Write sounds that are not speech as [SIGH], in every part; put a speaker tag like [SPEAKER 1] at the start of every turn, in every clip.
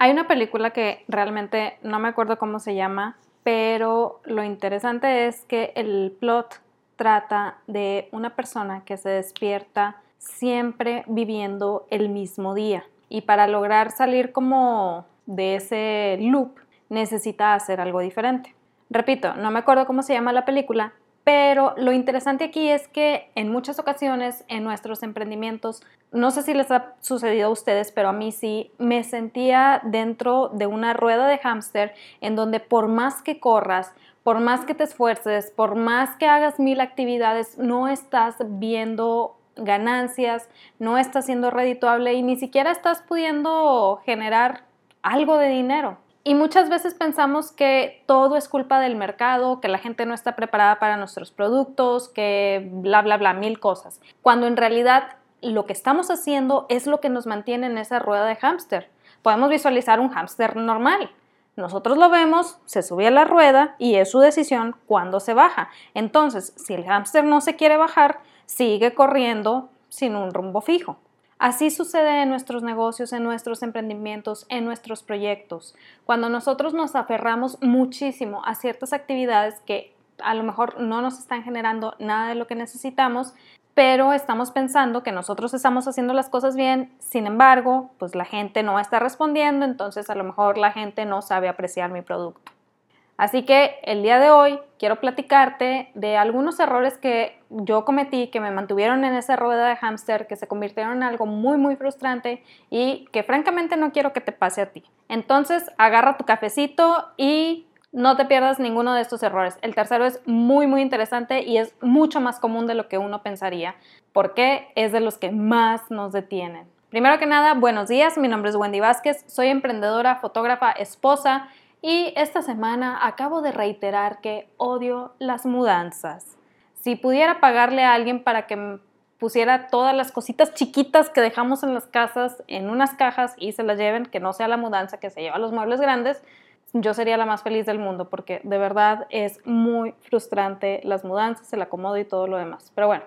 [SPEAKER 1] Hay una película que realmente no me acuerdo cómo se llama, pero lo interesante es que el plot trata de una persona que se despierta siempre viviendo el mismo día y para lograr salir como de ese loop necesita hacer algo diferente. Repito, no me acuerdo cómo se llama la película, pero lo interesante aquí es que en muchas ocasiones en nuestros emprendimientos, no sé si les ha sucedido a ustedes, pero a mí sí, me sentía dentro de una rueda de hámster en donde por más que corras, por más que te esfuerces, por más que hagas mil actividades, no estás viendo ganancias, no estás siendo redituable y ni siquiera estás pudiendo generar algo de dinero. Y muchas veces pensamos que todo es culpa del mercado, que la gente no está preparada para nuestros productos, que bla, bla, bla, mil cosas. Cuando en realidad lo que estamos haciendo es lo que nos mantiene en esa rueda de hámster. Podemos visualizar un hámster normal. Nosotros lo vemos, se sube a la rueda y es su decisión cuándo se baja. Entonces, si el hámster no se quiere bajar, sigue corriendo sin un rumbo fijo. Así sucede en nuestros negocios, en nuestros emprendimientos, en nuestros proyectos. Cuando nosotros nos aferramos muchísimo a ciertas actividades que a lo mejor no nos están generando nada de lo que necesitamos, pero estamos pensando que nosotros estamos haciendo las cosas bien, sin embargo, pues la gente no está respondiendo, entonces a lo mejor la gente no sabe apreciar mi producto. Así que el día de hoy quiero platicarte de algunos errores que yo cometí, que me mantuvieron en esa rueda de hámster, que se convirtieron en algo muy, muy frustrante y que francamente no quiero que te pase a ti. Entonces, agarra tu cafecito y no te pierdas ninguno de estos errores. El tercero es muy, muy interesante y es mucho más común de lo que uno pensaría, porque es de los que más nos detienen. Primero que nada, buenos días, mi nombre es Wendy Vázquez, soy emprendedora, fotógrafa, esposa y esta semana acabo de reiterar que odio las mudanzas. Si pudiera pagarle a alguien para que pusiera todas las cositas chiquitas que dejamos en las casas en unas cajas y se las lleven, que no sea la mudanza que se lleva los muebles grandes, yo sería la más feliz del mundo porque de verdad es muy frustrante las mudanzas, el acomodo y todo lo demás. Pero bueno,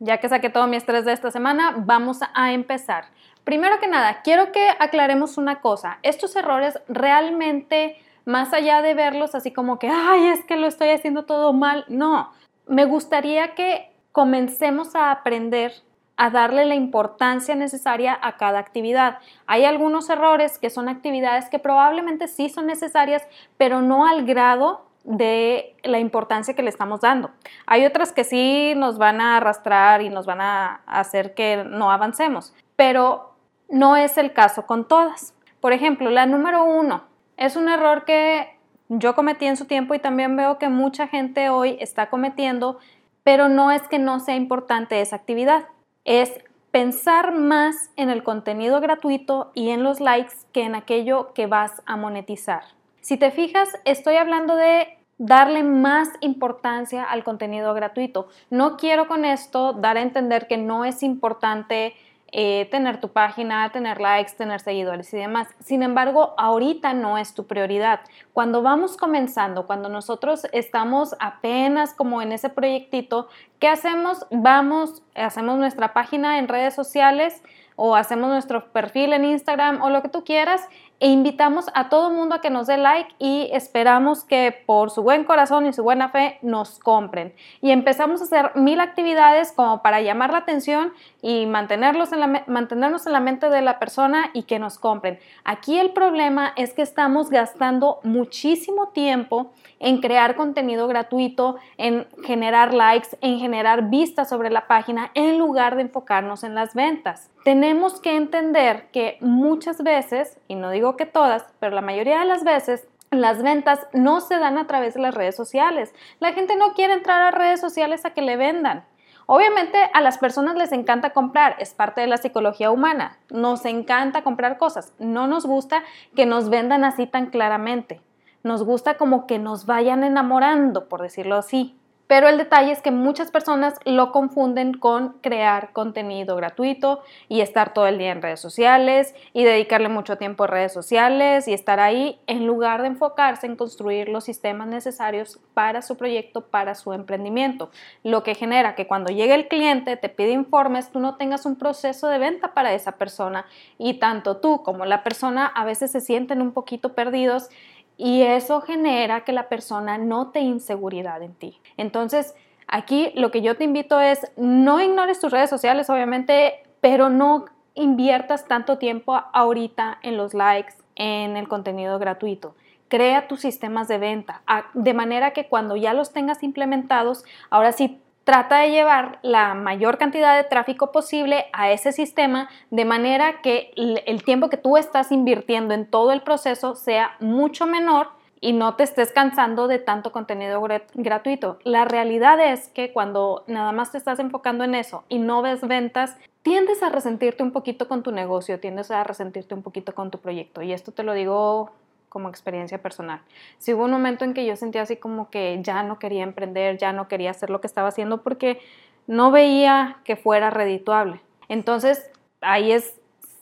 [SPEAKER 1] ya que saqué todo mi estrés de esta semana, vamos a empezar. Primero que nada, quiero que aclaremos una cosa. Estos errores realmente más allá de verlos así como que, ay, es que lo estoy haciendo todo mal, no, me gustaría que comencemos a aprender a darle la importancia necesaria a cada actividad. Hay algunos errores que son actividades que probablemente sí son necesarias, pero no al grado de la importancia que le estamos dando. Hay otras que sí nos van a arrastrar y nos van a hacer que no avancemos, pero no es el caso con todas. Por ejemplo, la número uno, es un error que yo cometí en su tiempo y también veo que mucha gente hoy está cometiendo, pero no es que no sea importante esa actividad, es pensar más en el contenido gratuito y en los likes que en aquello que vas a monetizar. Si te fijas, estoy hablando de darle más importancia al contenido gratuito. No quiero con esto dar a entender que no es importante eh, tener tu página, tener likes, tener seguidores y demás. Sin embargo, ahorita no es tu prioridad. Cuando vamos comenzando, cuando nosotros estamos apenas como en ese proyectito, ¿qué hacemos? Vamos, hacemos nuestra página en redes sociales o hacemos nuestro perfil en Instagram o lo que tú quieras e invitamos a todo el mundo a que nos dé like y esperamos que por su buen corazón y su buena fe nos compren. Y empezamos a hacer mil actividades como para llamar la atención y mantenerlos en mantenernos en la mente de la persona y que nos compren. Aquí el problema es que estamos gastando muchísimo tiempo en crear contenido gratuito, en generar likes, en generar vistas sobre la página, en lugar de enfocarnos en las ventas. Tenemos que entender que muchas veces, y no digo que todas, pero la mayoría de las veces, las ventas no se dan a través de las redes sociales. La gente no quiere entrar a redes sociales a que le vendan. Obviamente a las personas les encanta comprar, es parte de la psicología humana. Nos encanta comprar cosas. No nos gusta que nos vendan así tan claramente. Nos gusta como que nos vayan enamorando, por decirlo así. Pero el detalle es que muchas personas lo confunden con crear contenido gratuito y estar todo el día en redes sociales y dedicarle mucho tiempo a redes sociales y estar ahí en lugar de enfocarse en construir los sistemas necesarios para su proyecto, para su emprendimiento. Lo que genera que cuando llegue el cliente te pide informes, tú no tengas un proceso de venta para esa persona y tanto tú como la persona a veces se sienten un poquito perdidos y eso genera que la persona note inseguridad en ti. Entonces, aquí lo que yo te invito es, no ignores tus redes sociales, obviamente, pero no inviertas tanto tiempo ahorita en los likes, en el contenido gratuito. Crea tus sistemas de venta, de manera que cuando ya los tengas implementados, ahora sí Trata de llevar la mayor cantidad de tráfico posible a ese sistema de manera que el tiempo que tú estás invirtiendo en todo el proceso sea mucho menor y no te estés cansando de tanto contenido gratuito. La realidad es que cuando nada más te estás enfocando en eso y no ves ventas, tiendes a resentirte un poquito con tu negocio, tiendes a resentirte un poquito con tu proyecto. Y esto te lo digo como experiencia personal. Si hubo un momento en que yo sentía así como que ya no quería emprender, ya no quería hacer lo que estaba haciendo porque no veía que fuera redituable. Entonces, ahí es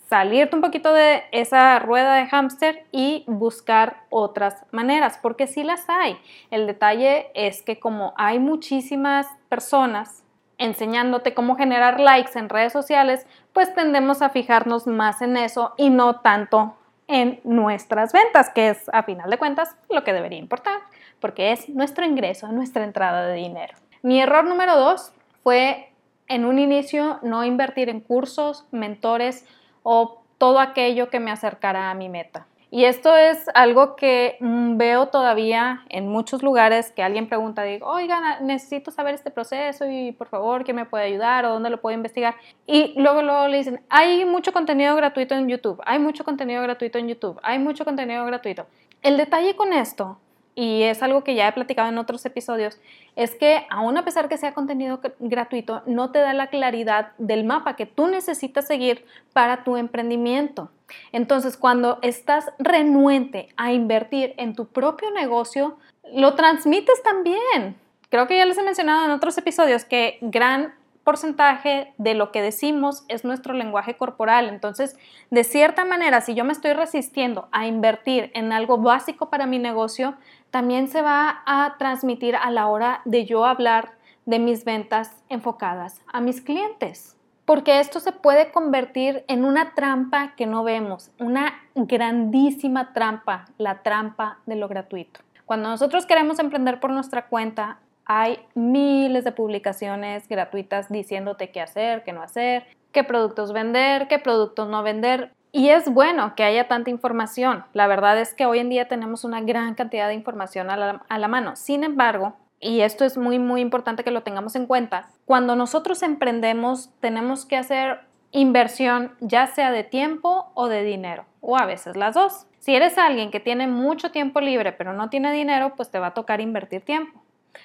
[SPEAKER 1] salirte un poquito de esa rueda de hámster y buscar otras maneras, porque sí las hay. El detalle es que como hay muchísimas personas enseñándote cómo generar likes en redes sociales, pues tendemos a fijarnos más en eso y no tanto en nuestras ventas, que es a final de cuentas lo que debería importar, porque es nuestro ingreso, nuestra entrada de dinero. Mi error número dos fue en un inicio no invertir en cursos, mentores o todo aquello que me acercara a mi meta. Y esto es algo que mm, veo todavía en muchos lugares que alguien pregunta, digo, oiga, necesito saber este proceso y por favor, ¿quién me puede ayudar o dónde lo puedo investigar? Y luego, luego le dicen, hay mucho contenido gratuito en YouTube, hay mucho contenido gratuito en YouTube, hay mucho contenido gratuito. El detalle con esto y es algo que ya he platicado en otros episodios, es que aún a pesar que sea contenido gratuito, no te da la claridad del mapa que tú necesitas seguir para tu emprendimiento. Entonces, cuando estás renuente a invertir en tu propio negocio, lo transmites también. Creo que ya les he mencionado en otros episodios que gran porcentaje de lo que decimos es nuestro lenguaje corporal. Entonces, de cierta manera, si yo me estoy resistiendo a invertir en algo básico para mi negocio, también se va a transmitir a la hora de yo hablar de mis ventas enfocadas a mis clientes. Porque esto se puede convertir en una trampa que no vemos, una grandísima trampa, la trampa de lo gratuito. Cuando nosotros queremos emprender por nuestra cuenta, hay miles de publicaciones gratuitas diciéndote qué hacer, qué no hacer, qué productos vender, qué productos no vender. Y es bueno que haya tanta información. La verdad es que hoy en día tenemos una gran cantidad de información a la, mano. Sin embargo, y esto es muy, muy importante que lo tengamos en cuenta, cuando nosotros emprendemos tenemos que hacer inversión ya sea de tiempo o de dinero, o a veces las dos. Si eres alguien que tiene mucho tiempo libre pero no tiene dinero, pues te va a tocar invertir tiempo.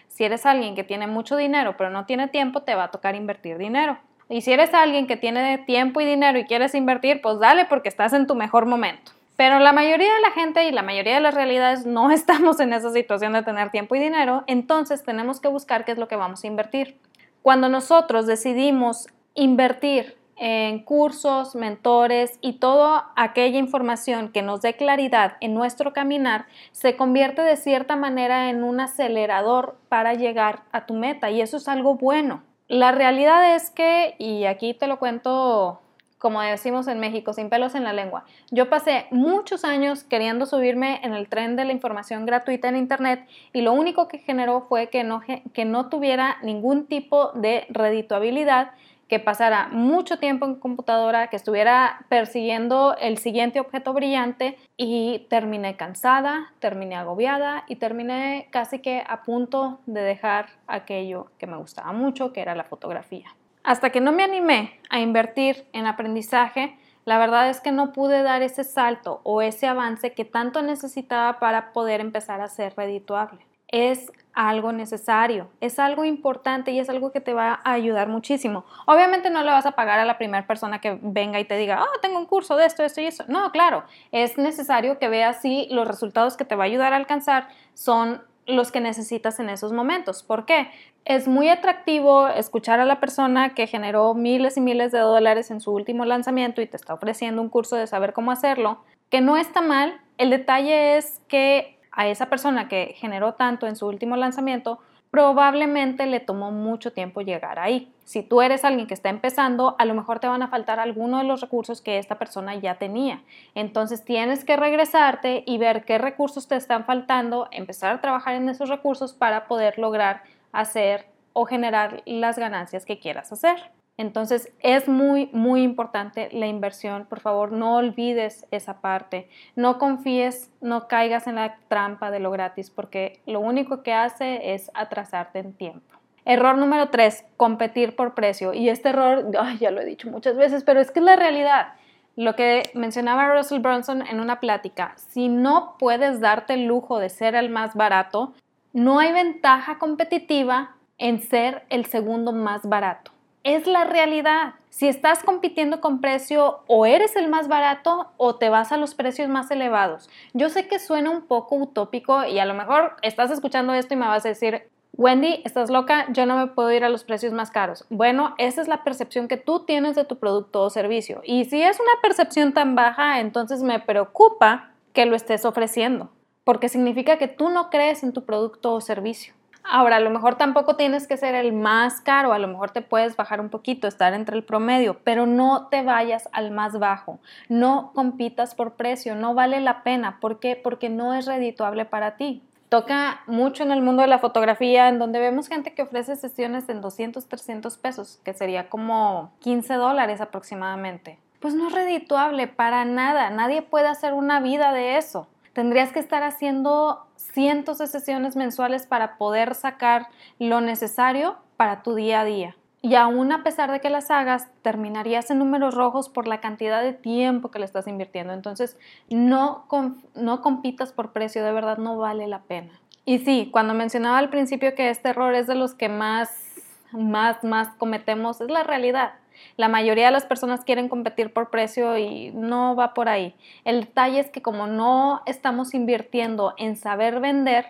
[SPEAKER 1] Si eres alguien que tiene mucho dinero pero no tiene tiempo, te va a tocar invertir dinero. Y si eres alguien que tiene tiempo y dinero y quieres invertir, pues dale porque estás en tu mejor momento. Pero la mayoría de la gente y la mayoría de las realidades no [LAUGHS] estamos en esa situación de tener tiempo y dinero, entonces tenemos que buscar qué es lo que vamos a invertir. Cuando nosotros decidimos invertir en cursos, mentores y toda aquella información que nos dé claridad en nuestro caminar, se convierte de cierta manera en un acelerador para llegar a tu meta y eso es algo bueno. La realidad es que, y aquí te lo cuento como decimos en México, sin pelos en la lengua. Yo pasé muchos años queriendo subirme en el tren de la información gratuita en Internet y lo único que generó fue que no, que no tuviera ningún tipo de redituabilidad que pasara mucho tiempo en computadora, que estuviera persiguiendo el siguiente objeto brillante y terminé cansada, terminé agobiada y terminé casi que a punto de dejar aquello que me gustaba mucho, que era la fotografía. Hasta que no me animé a invertir en aprendizaje, la verdad es que no pude dar ese salto o ese avance que tanto necesitaba para poder empezar a ser redituable. Es algo necesario, es algo importante y es algo que te va a ayudar muchísimo. Obviamente no le vas a pagar a la primera persona que venga y te diga, oh, tengo un curso de esto, esto y eso. No, claro, es necesario que veas si los resultados que te va a ayudar a alcanzar son los que necesitas en esos momentos. ¿Por qué? Es muy atractivo escuchar a la persona que generó miles y miles de dólares en su último lanzamiento y te está ofreciendo un curso de saber cómo hacerlo, que no está mal. El detalle es que a esa persona que generó tanto en su último lanzamiento, probablemente le tomó mucho tiempo llegar ahí. Si tú eres alguien que está empezando, a lo mejor te van a faltar algunos de los recursos que esta persona ya tenía. Entonces tienes que regresarte y ver qué recursos te están faltando, empezar a trabajar en esos recursos para poder lograr hacer o generar las ganancias que quieras hacer. Entonces es muy, muy importante la inversión. Por favor, no olvides esa parte. No confíes, no caigas en la trampa de lo gratis porque lo único que hace es atrasarte en tiempo. Error número tres, competir por precio. Y este error, ya lo he dicho muchas veces, pero es que es la realidad. Lo que mencionaba Russell Brunson en una plática, si no puedes darte el lujo de ser el más barato, no hay ventaja competitiva en ser el segundo más barato es la realidad. Si estás compitiendo con precio, o eres el más barato o te vas a los precios más elevados. Yo sé que suena un poco utópico y a lo mejor estás escuchando esto y me vas a decir, Wendy, estás loca, yo no me puedo ir a los precios más caros. Bueno, esa es la percepción que tú tienes de tu producto o servicio. Y si es una percepción tan baja, entonces me preocupa que lo estés ofreciendo, porque significa que tú no crees en tu producto o servicio. Ahora, a lo mejor tampoco tienes que ser el más caro, a lo mejor te puedes bajar un poquito, estar entre el promedio, pero no te vayas al más bajo, no compitas por precio, no vale la pena. ¿Por qué? Porque no es redituable para ti. Toca mucho en el mundo de la fotografía, en donde vemos gente que ofrece sesiones en 200, 300 pesos, que sería como 15 dólares aproximadamente. Pues no es redituable para nada, nadie puede hacer una vida de eso. Tendrías que estar haciendo cientos de sesiones mensuales para poder sacar lo necesario para tu día a día. Y aún a pesar de que las hagas, terminarías en números rojos por la cantidad de tiempo que le estás invirtiendo. Entonces, no, no compitas por precio, de verdad no vale la pena. Y sí, cuando mencionaba al principio que este error es de los que más, más, más cometemos, es la realidad. La mayoría de las personas quieren competir por precio y no va por ahí. El detalle es que como no estamos invirtiendo en saber vender,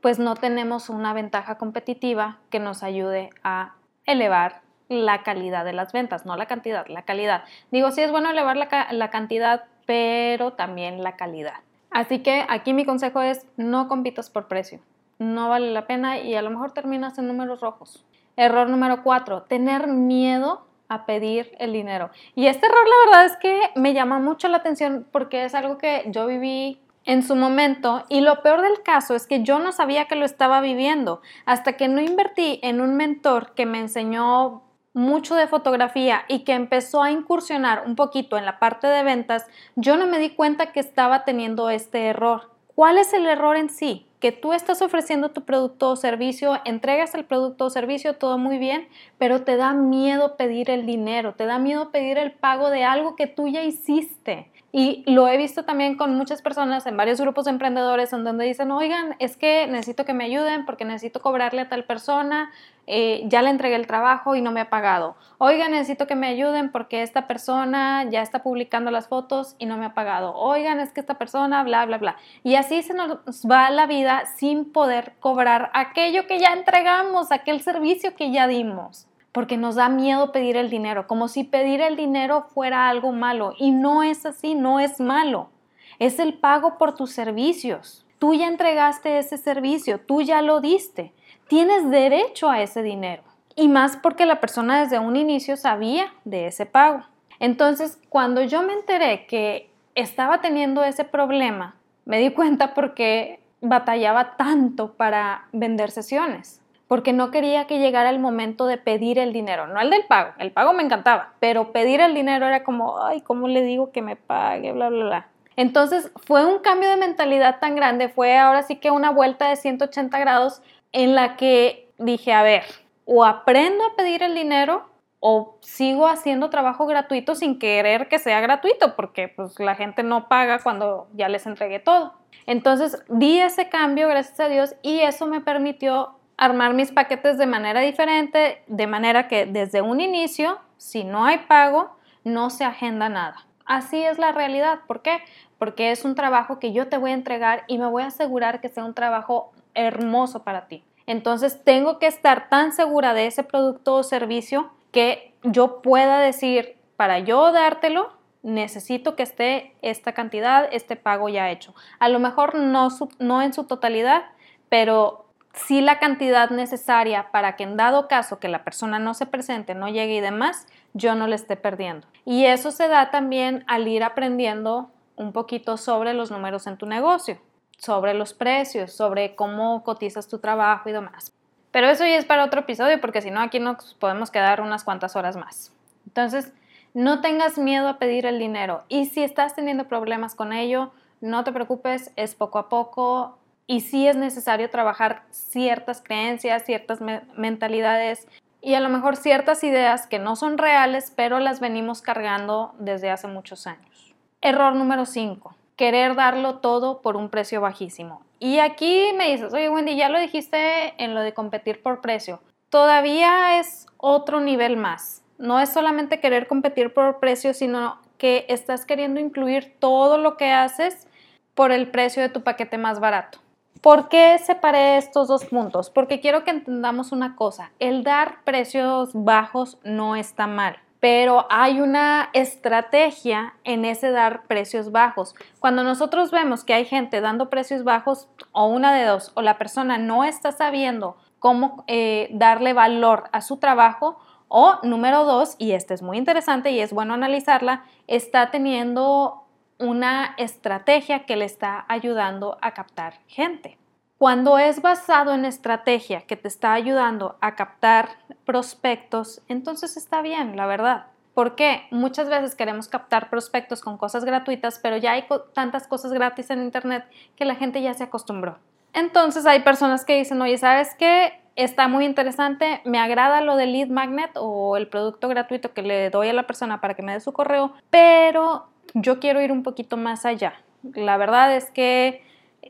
[SPEAKER 1] pues no tenemos una ventaja competitiva que nos ayude a elevar la calidad de las ventas, no la cantidad, la calidad. Digo, sí es bueno elevar la, cantidad, pero también la calidad. Así que aquí mi consejo es no compitas por precio. No vale la pena y a lo mejor terminas en números rojos. Error número cuatro, tener miedo a pedir el dinero. Y este error la verdad es que me llama mucho la atención porque es algo que yo viví en su momento y lo peor del caso es que yo no sabía que lo estaba viviendo hasta que no invertí en un mentor que me enseñó mucho de fotografía y que empezó a incursionar un poquito en la parte de ventas, yo no me di cuenta que estaba teniendo este error. ¿Cuál es el error en sí? Que tú estás ofreciendo tu producto o servicio, entregas el producto o servicio, todo muy bien, pero te da miedo pedir el dinero, te da miedo pedir el pago de algo que tú ya hiciste. Y lo he visto también con muchas personas en varios grupos de emprendedores en donde dicen, oigan, es que necesito que me ayuden porque necesito cobrarle a tal persona, eh, ya le entregué el trabajo y no me ha pagado. Oigan, necesito que me ayuden porque esta persona ya está publicando las fotos y no me ha pagado. Oigan, es que esta persona, bla, bla, bla. Y así se nos va la vida sin poder cobrar aquello que ya entregamos, aquel servicio que ya dimos porque nos da miedo pedir el dinero, como si pedir el dinero fuera algo malo. Y no es así, no es malo. Es el pago por tus servicios. Tú ya entregaste ese servicio, tú ya lo diste. Tienes derecho a ese dinero. Y más porque la persona desde un inicio sabía de ese pago. Entonces, cuando yo me enteré que estaba teniendo ese problema, me di cuenta porque batallaba tanto para vender sesiones porque no quería que llegara el momento de pedir el dinero, no el del pago, el pago me encantaba, pero pedir el dinero era como, ay, ¿cómo le digo que me pague? Bla, bla, bla. Entonces fue un cambio de mentalidad tan grande, fue ahora sí que una vuelta de 180 grados en la que dije, a ver, o aprendo a pedir el dinero o sigo haciendo trabajo gratuito sin querer que sea gratuito, porque pues la gente no paga cuando ya les entregué todo. Entonces di ese cambio, gracias a Dios, y eso me permitió armar mis paquetes de manera diferente, de manera que desde un inicio, si no hay pago, no se agenda nada. Así es la realidad. ¿Por qué? Porque es un trabajo que yo te voy a entregar y me voy a asegurar que sea un trabajo hermoso para ti. Entonces tengo que estar tan segura de ese producto o servicio que yo pueda decir, para yo dártelo, necesito que esté esta cantidad, este pago ya hecho. A lo mejor no, no en su totalidad, pero sí la cantidad necesaria para que en dado caso que la persona no se presente, no llegue y demás, yo no le esté perdiendo. Y eso se da también al ir aprendiendo un poquito sobre los números en tu negocio, sobre los precios, sobre cómo cotizas tu trabajo y demás. Pero eso ya es para otro episodio porque si no aquí nos podemos quedar unas cuantas horas más. Entonces, no tengas miedo a pedir el dinero y si estás teniendo problemas con ello, no te preocupes, es poco a poco y sí es necesario trabajar ciertas creencias, ciertas mentalidades y a lo mejor ciertas ideas que no son reales, pero las venimos cargando desde hace muchos años. Error número 5. Querer darlo todo por un precio bajísimo. Y aquí me dices, oye Wendy, ya lo dijiste en lo de competir por precio. Todavía es otro nivel más. No es solamente querer competir por precio, sino que estás queriendo incluir todo lo que haces por el precio de tu paquete más barato. ¿Por qué separé estos dos puntos? Porque quiero que entendamos una cosa, el dar precios bajos no está mal, pero hay una estrategia en ese dar precios bajos. Cuando nosotros vemos que hay gente dando precios bajos, o una de dos, o la persona no está sabiendo cómo eh, darle valor a su trabajo, o número dos, y este es muy interesante y es bueno analizarla, está teniendo una estrategia que le está ayudando a captar gente. Cuando es basado en estrategia que te está ayudando a captar prospectos, entonces está bien, la verdad. Porque muchas veces queremos captar prospectos con cosas gratuitas, pero ya hay tantas cosas gratis en Internet que la gente ya se acostumbró. Entonces hay personas que dicen, oye, ¿sabes qué? Está muy interesante, me agrada lo del lead magnet o el producto gratuito que le doy a la persona para que me dé su correo, pero yo quiero ir un poquito más allá. La verdad es que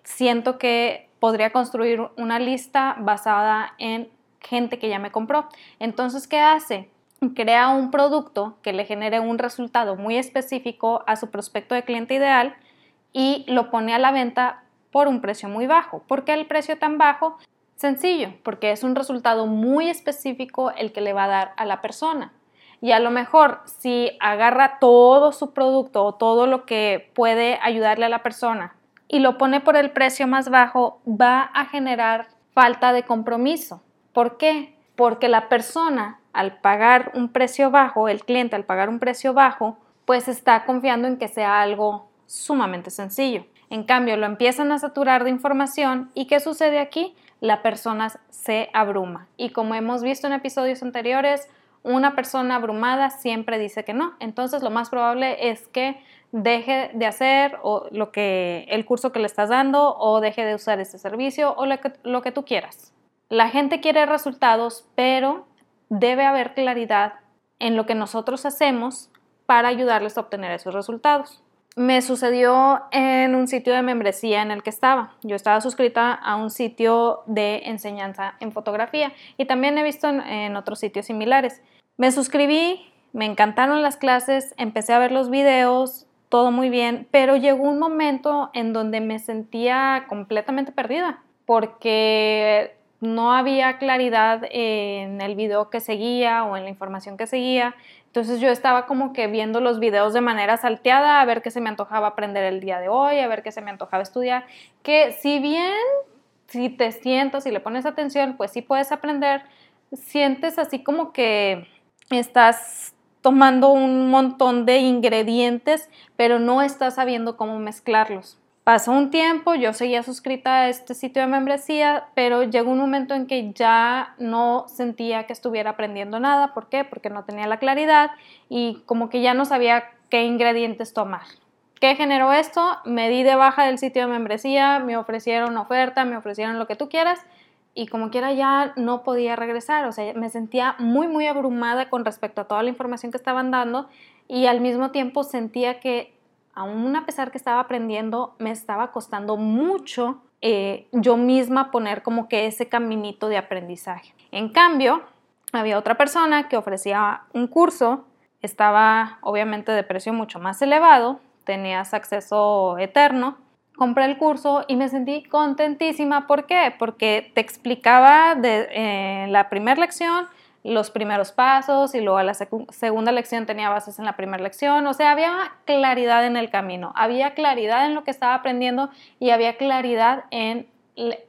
[SPEAKER 1] siento que podría construir una lista basada en gente que ya me compró. Entonces, ¿qué hace? Crea un producto que le genere un resultado muy específico a su prospecto de cliente ideal y lo pone a la venta por un precio muy bajo. ¿Por qué el precio tan bajo? Sencillo, porque es un resultado muy específico el que le va a dar a la persona. Y a lo mejor si agarra todo su producto o todo lo que puede ayudarle a la persona y lo pone por el precio más bajo, va a generar falta de compromiso. ¿Por qué? Porque la persona al pagar un precio bajo, el cliente al pagar un precio bajo, pues está confiando en que sea algo sumamente sencillo. En cambio, lo empiezan a saturar de información y ¿qué sucede aquí? La persona se abruma. Y como hemos visto en episodios anteriores, una persona abrumada siempre dice que no. Entonces lo más probable es que deje de hacer o lo que, el curso que le estás dando o deje de usar ese servicio o lo que tú quieras. La gente quiere resultados, pero debe haber claridad en lo que nosotros hacemos para ayudarles a obtener esos resultados. Me sucedió en un sitio de membresía en el que estaba. Yo estaba suscrita a un sitio de enseñanza en fotografía y también he visto en, otros sitios similares. Me suscribí, me encantaron las clases, empecé a ver los videos, todo muy bien, pero llegó un momento en donde me sentía completamente perdida porque no había claridad en el video que seguía o en la información que seguía. Entonces yo estaba como que viendo los videos de manera salteada, a ver qué se me antojaba aprender el día de hoy, a ver qué se me antojaba estudiar, que si bien si te sientas y le pones atención, pues sí puedes aprender, sientes así como que estás tomando un montón de ingredientes, pero no estás sabiendo cómo mezclarlos. Pasó un tiempo, yo seguía suscrita a este sitio de membresía, pero llegó un momento en que ya no sentía que estuviera aprendiendo nada. ¿Por qué? Porque no tenía la claridad y como que ya no sabía qué ingredientes tomar. ¿Qué generó esto? Me di de baja del sitio de membresía, me ofrecieron oferta, me ofrecieron lo que tú quieras y como quiera ya no podía regresar. O sea, me sentía muy, muy abrumada con respecto a toda la información que estaban dando y al mismo tiempo sentía que aún a pesar que estaba aprendiendo, me estaba costando mucho eh, yo misma poner como que ese caminito de aprendizaje. En cambio, había otra persona que ofrecía un curso, estaba obviamente de precio mucho más elevado, tenías acceso eterno, compré el curso y me sentí contentísima. ¿Por qué? Porque te explicaba de, eh, la primera lección los primeros pasos y luego la segunda lección tenía bases en la primera lección. O sea, había claridad en el camino, había claridad en lo que estaba aprendiendo y había claridad en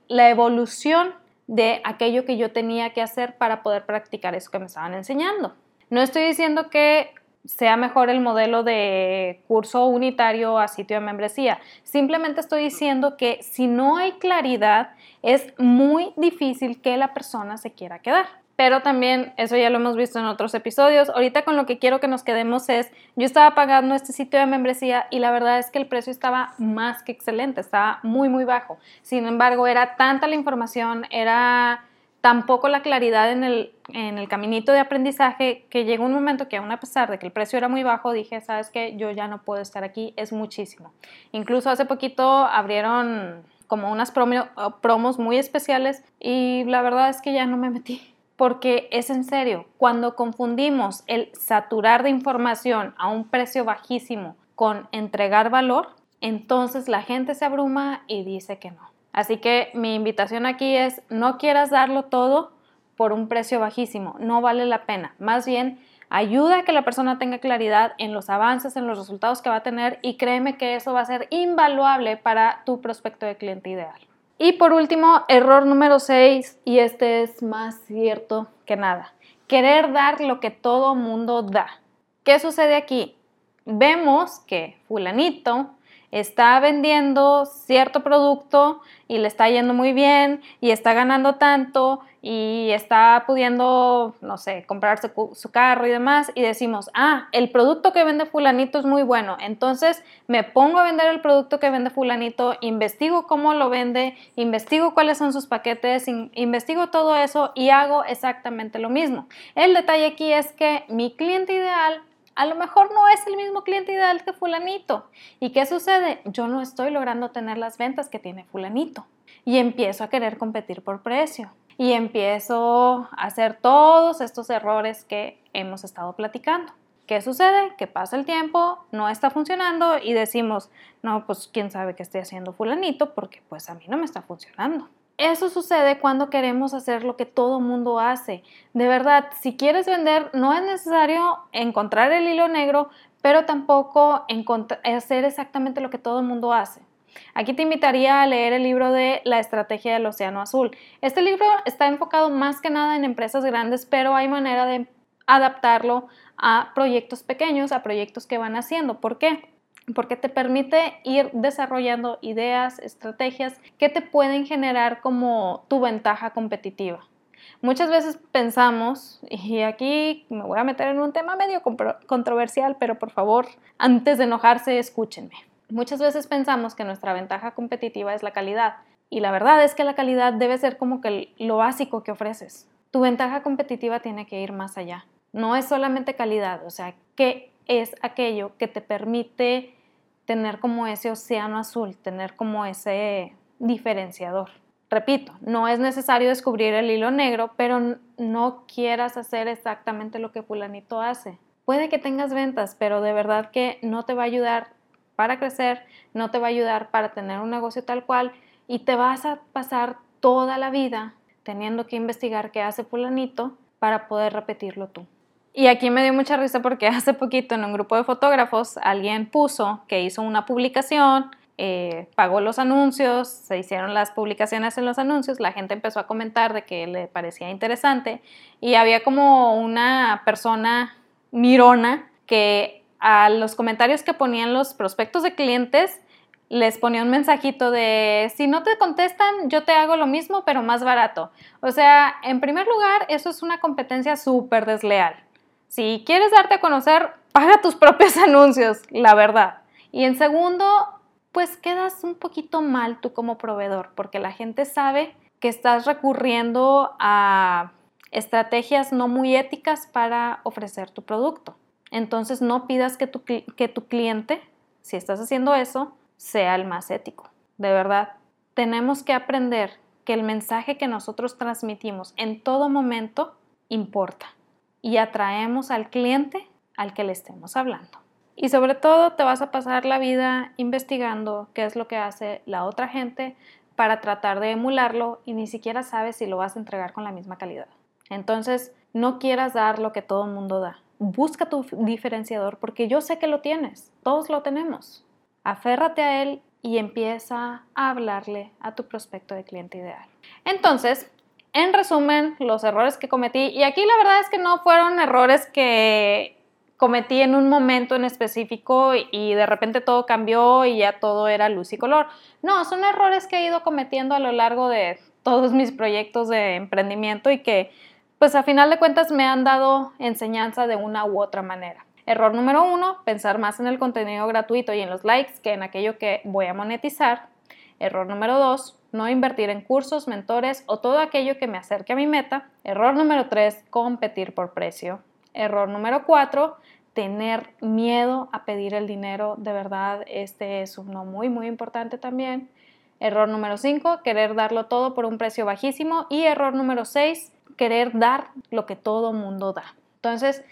[SPEAKER 1] la evolución de aquello que yo tenía que hacer para poder practicar eso que me estaban enseñando. No estoy diciendo que sea mejor el modelo de curso unitario a sitio de membresía. Simplemente estoy diciendo que si no hay claridad, es muy difícil que la persona se quiera quedar pero también eso ya lo hemos visto en otros episodios. Ahorita con lo que quiero que nos quedemos es, yo estaba pagando este sitio de membresía y la verdad es que el precio estaba más que excelente, estaba muy, muy bajo. Sin embargo, era tanta la información, era tan poco la claridad en el, en el caminito de aprendizaje que llegó un momento que aún a pesar de que el precio era muy bajo, dije, sabes que yo ya no puedo estar aquí, es muchísimo. Incluso hace poquito abrieron como unas promos muy especiales y la verdad es que ya no me metí porque es en serio, cuando confundimos el saturar de información a un precio bajísimo con entregar valor, entonces la gente se abruma y dice que no. Así que mi invitación aquí es, no quieras darlo todo por un precio bajísimo, no vale la pena. Más bien, ayuda a que la persona tenga claridad en los avances, en los resultados que va a tener y créeme que eso va a ser invaluable para tu prospecto de cliente ideal. Y por último, error número 6, y este es más cierto que nada, querer dar lo que todo mundo da. ¿Qué sucede aquí? Vemos que fulanito está vendiendo cierto producto y le está yendo muy bien y está ganando tanto y está pudiendo, no sé, comprarse su carro y demás y decimos, ah, el producto que vende fulanito es muy bueno, entonces me pongo a vender el producto que vende fulanito, investigo cómo lo vende, investigo cuáles son sus paquetes, investigo todo eso y hago exactamente lo mismo. El detalle aquí es que mi cliente ideal a lo mejor no es el mismo cliente ideal que fulanito. ¿Y qué sucede? Yo no estoy logrando tener las ventas que tiene fulanito. Y empiezo a querer competir por precio. Y empiezo a hacer todos estos errores que hemos estado platicando. ¿Qué sucede? Que pasa el tiempo, no está funcionando y decimos, no, pues quién sabe qué estoy haciendo fulanito porque pues a mí no me está funcionando. Eso sucede cuando queremos hacer lo que todo mundo hace. De verdad, si quieres vender, no es necesario encontrar el hilo negro, pero tampoco hacer exactamente lo que todo el mundo hace. Aquí te invitaría a leer el libro de La estrategia del océano azul. Este libro está enfocado más que nada en empresas grandes, pero hay manera de adaptarlo a proyectos pequeños, a proyectos que van haciendo. ¿Por qué? Porque te permite ir desarrollando ideas, estrategias que te pueden generar como tu ventaja competitiva. Muchas veces pensamos, y aquí me voy a meter en un tema medio controversial, pero por favor, antes de enojarse, escúchenme. Muchas veces pensamos que nuestra ventaja competitiva es la calidad, y la verdad es que la calidad debe ser como que lo básico que ofreces. Tu ventaja competitiva tiene que ir más allá. No es solamente calidad, o sea, ¿qué es aquello que te permite tener como ese océano azul, tener como ese diferenciador. Repito, no es necesario descubrir el hilo negro, pero no quieras hacer exactamente lo que fulanito hace. Puede que tengas ventas, pero de verdad que no te va a ayudar para crecer, no te va a ayudar para tener un negocio tal cual y te vas a pasar toda la vida teniendo que investigar qué hace fulanito para poder repetirlo tú. Y aquí me dio mucha risa porque [LAUGHS] hace poquito en un grupo de fotógrafos alguien puso que hizo una publicación, eh, pagó los anuncios, se hicieron las publicaciones en los anuncios, la gente empezó a comentar de que le parecía interesante y había como una persona mirona que a los comentarios que ponían los prospectos de clientes les ponía un mensajito de si no te contestan, yo te hago lo mismo, pero más barato. O sea, en primer lugar, eso es una competencia súper desleal. Si quieres darte a conocer, paga tus propios [LAUGHS] anuncios, la verdad. Y en segundo, pues quedas un poquito mal tú como proveedor, porque la gente sabe que estás recurriendo a estrategias no muy éticas para ofrecer tu producto. Entonces no pidas que tu, que tu cliente, si estás haciendo eso, sea el más ético. De verdad, tenemos que aprender que el mensaje que nosotros transmitimos en todo momento importa y atraemos al cliente al que le estemos hablando. Y sobre todo te vas a pasar la vida investigando qué es lo que hace la otra gente para tratar de emularlo y ni siquiera sabes si lo vas a entregar con la misma calidad. Entonces, no quieras dar lo que todo el mundo da. Busca tu diferenciador porque yo sé que lo tienes, todos lo tenemos. Aférrate a él y empieza a hablarle a tu prospecto de cliente ideal. Entonces, en resumen, los errores que cometí, y aquí la verdad es que no fueron errores que cometí en un momento en específico y de repente todo cambió y ya todo era luz y color. No, son errores que he ido cometiendo a lo largo de todos mis proyectos de emprendimiento y que pues a final de cuentas me han dado enseñanza de una u otra manera. Error número uno, pensar más en el contenido gratuito y en los likes que en aquello que voy a monetizar. Error número dos, no invertir en cursos, mentores o todo aquello que me acerque a mi meta. Error número tres, competir por precio. Error número cuatro, tener miedo a pedir el dinero. De verdad, este es uno muy, muy importante también. Error número cinco, querer darlo todo por un precio bajísimo. Y error número seis, querer dar lo que todo mundo da. Entonces,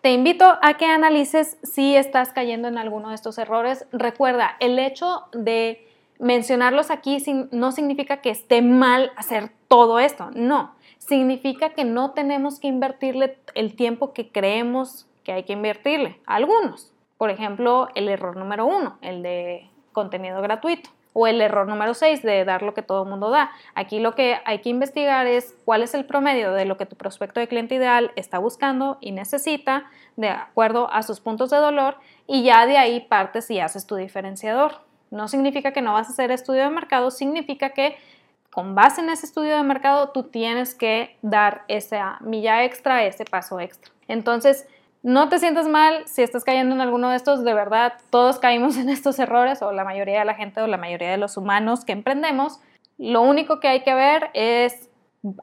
[SPEAKER 1] te invito a que analices si estás cayendo en alguno de estos errores. Recuerda, el hecho de mencionarlos aquí no significa que esté mal hacer todo esto, no. Significa que no tenemos que invertirle el tiempo que creemos que hay que invertirle. algunos. Por ejemplo, el error número uno, el de contenido gratuito o el error número 6 de dar lo que todo el mundo da. Aquí lo que hay que investigar es cuál es el promedio de lo que tu prospecto de cliente ideal está buscando y necesita de acuerdo a sus puntos de dolor y ya de ahí partes y haces tu diferenciador. No significa que no vas a hacer estudio de mercado, significa que con base en ese estudio de mercado tú tienes que dar esa milla extra, ese paso extra. Entonces, no te sientas mal si estás cayendo en alguno de estos, de verdad, todos caímos [LAUGHS] en estos errores, o la mayoría de la gente o la mayoría de los humanos que emprendemos. Lo único que hay que ver es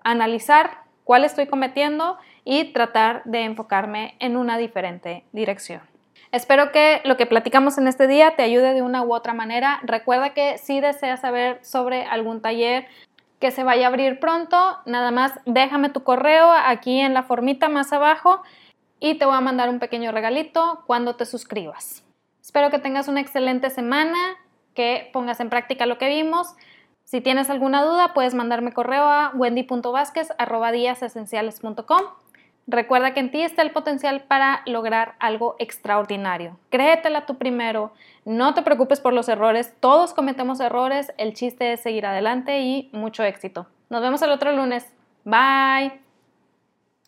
[SPEAKER 1] analizar cuál estoy cometiendo y tratar de enfocarme en una diferente dirección. Espero que lo que platicamos en este día te ayude de una u otra manera. Recuerda que si deseas saber sobre algún taller que se vaya a abrir pronto, nada más déjame tu correo aquí en la formita más abajo y te voy a mandar un pequeño regalito cuando te suscribas. Espero que tengas una excelente semana, que pongas en práctica lo que vimos. Si tienes alguna duda, puedes mandarme correo a wendy.vásquez.com. Recuerda que en ti está el potencial para lograr algo extraordinario. Créetela tú primero, no te preocupes por los errores, todos cometemos errores, el chiste es seguir adelante y mucho éxito. Nos vemos el otro lunes. Bye.